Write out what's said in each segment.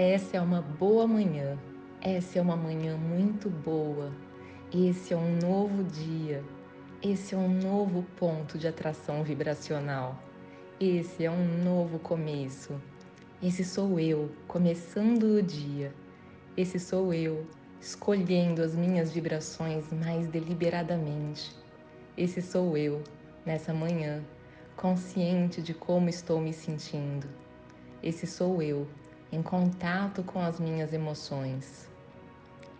Essa é uma boa manhã. Essa é uma manhã muito boa. Esse é um novo dia. Esse é um novo ponto de atração vibracional. Esse é um novo começo. Esse sou eu, começando o dia. Esse sou eu, escolhendo as minhas vibrações mais deliberadamente. Esse sou eu, nessa manhã, consciente de como estou me sentindo. Esse sou eu, em contato com as minhas emoções.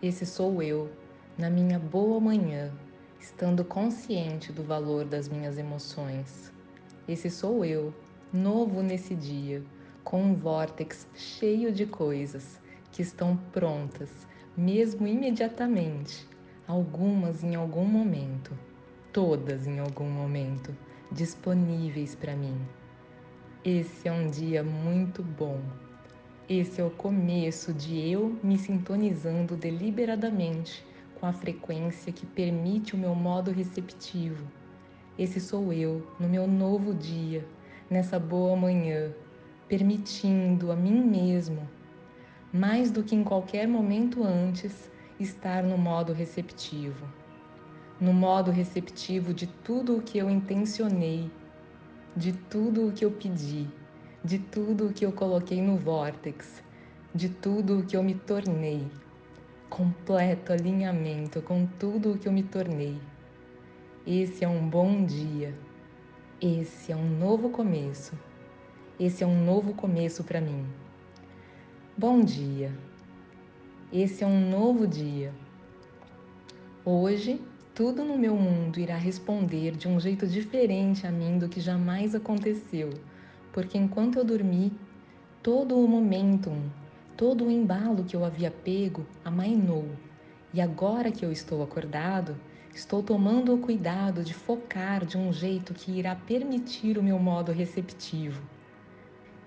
Esse sou eu, na minha boa manhã, estando consciente do valor das minhas emoções. Esse sou eu, novo nesse dia, com um vórtex cheio de coisas que estão prontas, mesmo imediatamente, algumas em algum momento, todas em algum momento, disponíveis para mim. Esse é um dia muito bom. Esse é o começo de eu me sintonizando deliberadamente com a frequência que permite o meu modo receptivo. Esse sou eu no meu novo dia, nessa boa manhã, permitindo a mim mesmo, mais do que em qualquer momento antes, estar no modo receptivo. No modo receptivo de tudo o que eu intencionei, de tudo o que eu pedi de tudo o que eu coloquei no vórtex, de tudo o que eu me tornei. Completo alinhamento com tudo o que eu me tornei. Esse é um bom dia. Esse é um novo começo. Esse é um novo começo para mim. Bom dia. Esse é um novo dia. Hoje, tudo no meu mundo irá responder de um jeito diferente a mim do que jamais aconteceu porque enquanto eu dormi, todo o momentum, todo o embalo que eu havia pego amainou. E agora que eu estou acordado, estou tomando o cuidado de focar de um jeito que irá permitir o meu modo receptivo.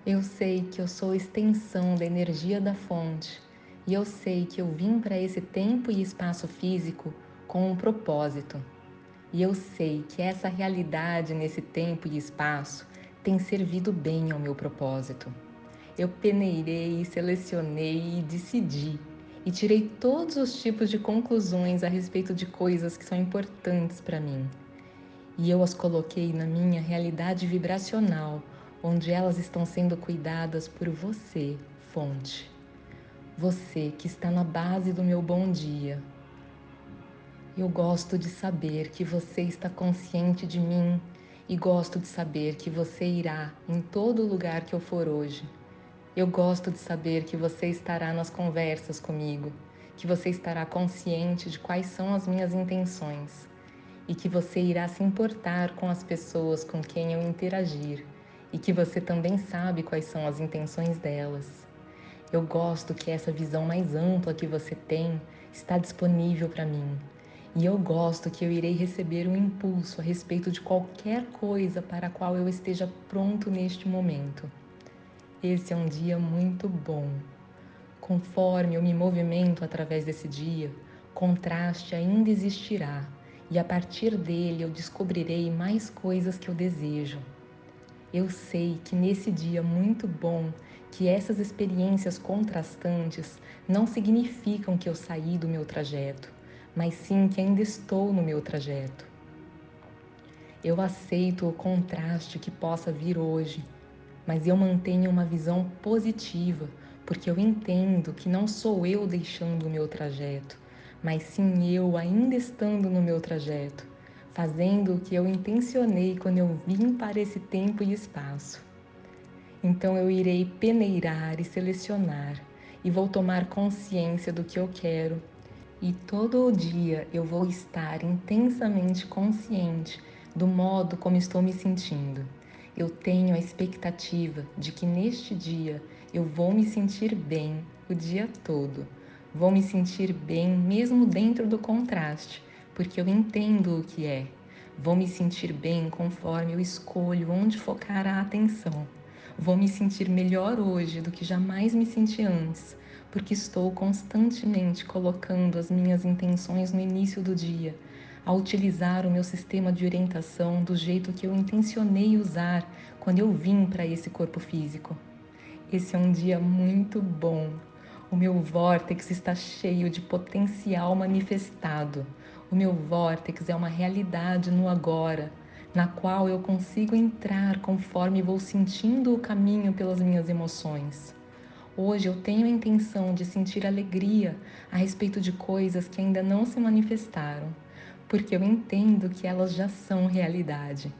Eu sei que eu sou extensão da energia da fonte e eu sei que eu vim para esse tempo e espaço físico com um propósito. E eu sei que essa realidade nesse tempo e espaço tem servido bem ao meu propósito. Eu peneirei, selecionei e decidi e tirei todos os tipos de conclusões a respeito de coisas que são importantes para mim. E eu as coloquei na minha realidade vibracional, onde elas estão sendo cuidadas por você, fonte. Você que está na base do meu bom dia. Eu gosto de saber que você está consciente de mim e gosto de saber que você irá em todo lugar que eu for hoje. Eu gosto de saber que você estará nas conversas comigo, que você estará consciente de quais são as minhas intenções e que você irá se importar com as pessoas com quem eu interagir e que você também sabe quais são as intenções delas. Eu gosto que essa visão mais ampla que você tem está disponível para mim e eu gosto que eu irei receber um impulso a respeito de qualquer coisa para a qual eu esteja pronto neste momento. Esse é um dia muito bom. Conforme eu me movimento através desse dia, contraste ainda existirá, e a partir dele eu descobrirei mais coisas que eu desejo. Eu sei que nesse dia muito bom, que essas experiências contrastantes não significam que eu saí do meu trajeto mas sim que ainda estou no meu trajeto. Eu aceito o contraste que possa vir hoje, mas eu mantenho uma visão positiva, porque eu entendo que não sou eu deixando o meu trajeto, mas sim eu ainda estando no meu trajeto, fazendo o que eu intencionei quando eu vim para esse tempo e espaço. Então eu irei peneirar e selecionar e vou tomar consciência do que eu quero e todo o dia eu vou estar intensamente consciente do modo como estou me sentindo. Eu tenho a expectativa de que neste dia eu vou me sentir bem o dia todo. Vou me sentir bem mesmo dentro do contraste, porque eu entendo o que é. Vou me sentir bem conforme eu escolho onde focar a atenção. Vou me sentir melhor hoje do que jamais me senti antes, porque estou constantemente colocando as minhas intenções no início do dia, a utilizar o meu sistema de orientação do jeito que eu intencionei usar quando eu vim para esse corpo físico. Esse é um dia muito bom. O meu vórtex está cheio de potencial manifestado. O meu vórtex é uma realidade no agora, na qual eu consigo entrar conforme vou sentindo o caminho pelas minhas emoções. Hoje eu tenho a intenção de sentir alegria a respeito de coisas que ainda não se manifestaram, porque eu entendo que elas já são realidade.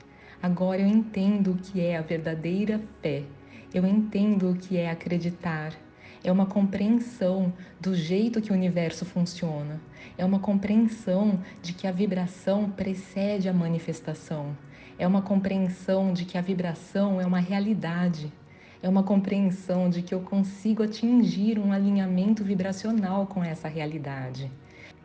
Agora eu entendo o que é a verdadeira fé. Eu entendo o que é acreditar. É uma compreensão do jeito que o universo funciona. É uma compreensão de que a vibração precede a manifestação. É uma compreensão de que a vibração é uma realidade é uma compreensão de que eu consigo atingir um alinhamento vibracional com essa realidade.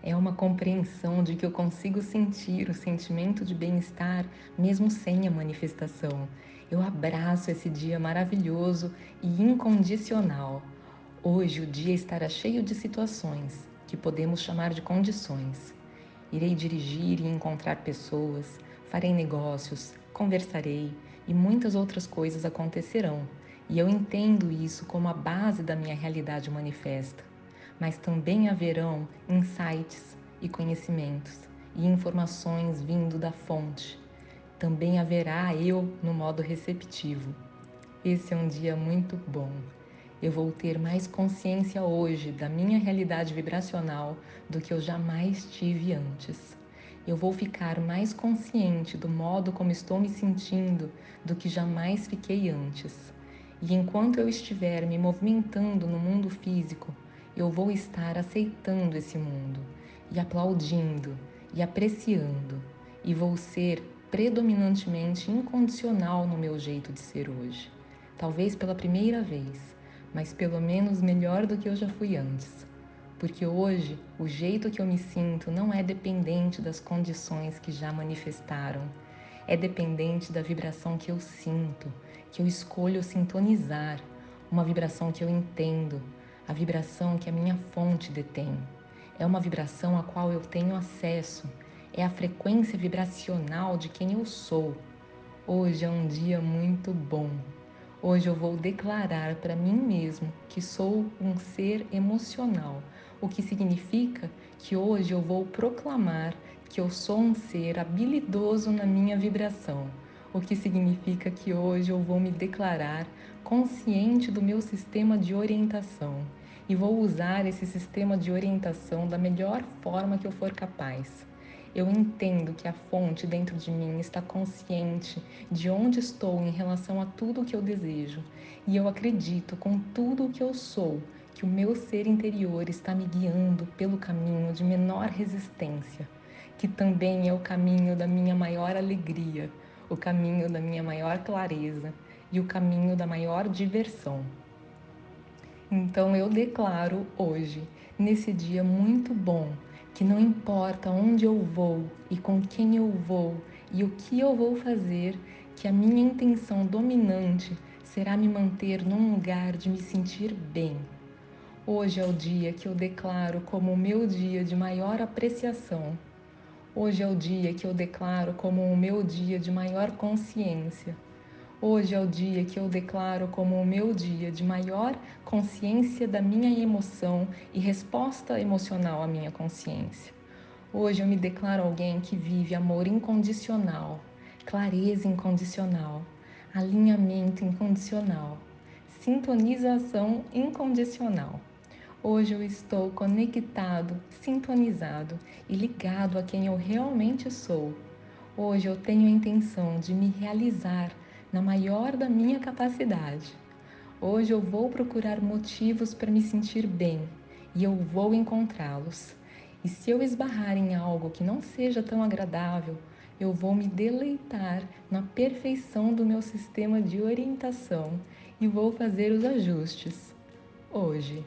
É uma compreensão de que eu consigo sentir o sentimento de bem-estar mesmo sem a manifestação. Eu abraço esse dia maravilhoso e incondicional. Hoje o dia estará cheio de situações que podemos chamar de condições. Irei dirigir e encontrar pessoas, farei negócios, conversarei e muitas outras coisas acontecerão e eu entendo isso como a base da minha realidade manifesta. Mas também haverão insights e conhecimentos e informações vindo da fonte. Também haverá eu no modo receptivo. Esse é um dia muito bom. Eu vou ter mais consciência hoje da minha realidade vibracional do que eu jamais tive antes. Eu vou ficar mais consciente do modo como estou me sentindo do que jamais fiquei antes. E enquanto eu estiver me movimentando no mundo físico, eu vou estar aceitando esse mundo e aplaudindo e apreciando, e vou ser predominantemente incondicional no meu jeito de ser hoje. Talvez pela primeira vez, mas pelo menos melhor do que eu já fui antes. Porque hoje o jeito que eu me sinto não é dependente das condições que já manifestaram, é dependente da vibração que eu sinto, que eu escolho sintonizar, uma vibração que eu entendo, a vibração que a minha fonte detém. É uma vibração a qual eu tenho acesso, é a frequência vibracional de quem eu sou. Hoje é um dia muito bom. Hoje eu vou declarar para mim mesmo que sou um ser emocional, o que significa que hoje eu vou proclamar que eu sou um ser habilidoso na minha vibração o que significa que hoje eu vou me declarar consciente do meu sistema de orientação e vou usar esse sistema de orientação da melhor forma que eu for capaz. Eu entendo que a fonte dentro de mim está consciente de onde estou em relação a tudo o que eu desejo, e eu acredito com tudo o que eu sou que o meu ser interior está me guiando pelo caminho de menor resistência, que também é o caminho da minha maior alegria o caminho da minha maior clareza e o caminho da maior diversão. Então eu declaro hoje, nesse dia muito bom, que não importa onde eu vou e com quem eu vou e o que eu vou fazer, que a minha intenção dominante será me manter num lugar de me sentir bem. Hoje é o dia que eu declaro como o meu dia de maior apreciação Hoje é o dia que eu declaro como o meu dia de maior consciência. Hoje é o dia que eu declaro como o meu dia de maior consciência da minha emoção e resposta emocional à minha consciência. Hoje eu me declaro alguém que vive amor incondicional, clareza incondicional, alinhamento incondicional, sintonização incondicional. Hoje eu estou conectado, sintonizado e ligado a quem eu realmente sou. Hoje eu tenho a intenção de me realizar na maior da minha capacidade. Hoje eu vou procurar motivos para me sentir bem e eu vou encontrá-los. E se eu esbarrar em algo que não seja tão agradável, eu vou me deleitar na perfeição do meu sistema de orientação e vou fazer os ajustes. Hoje.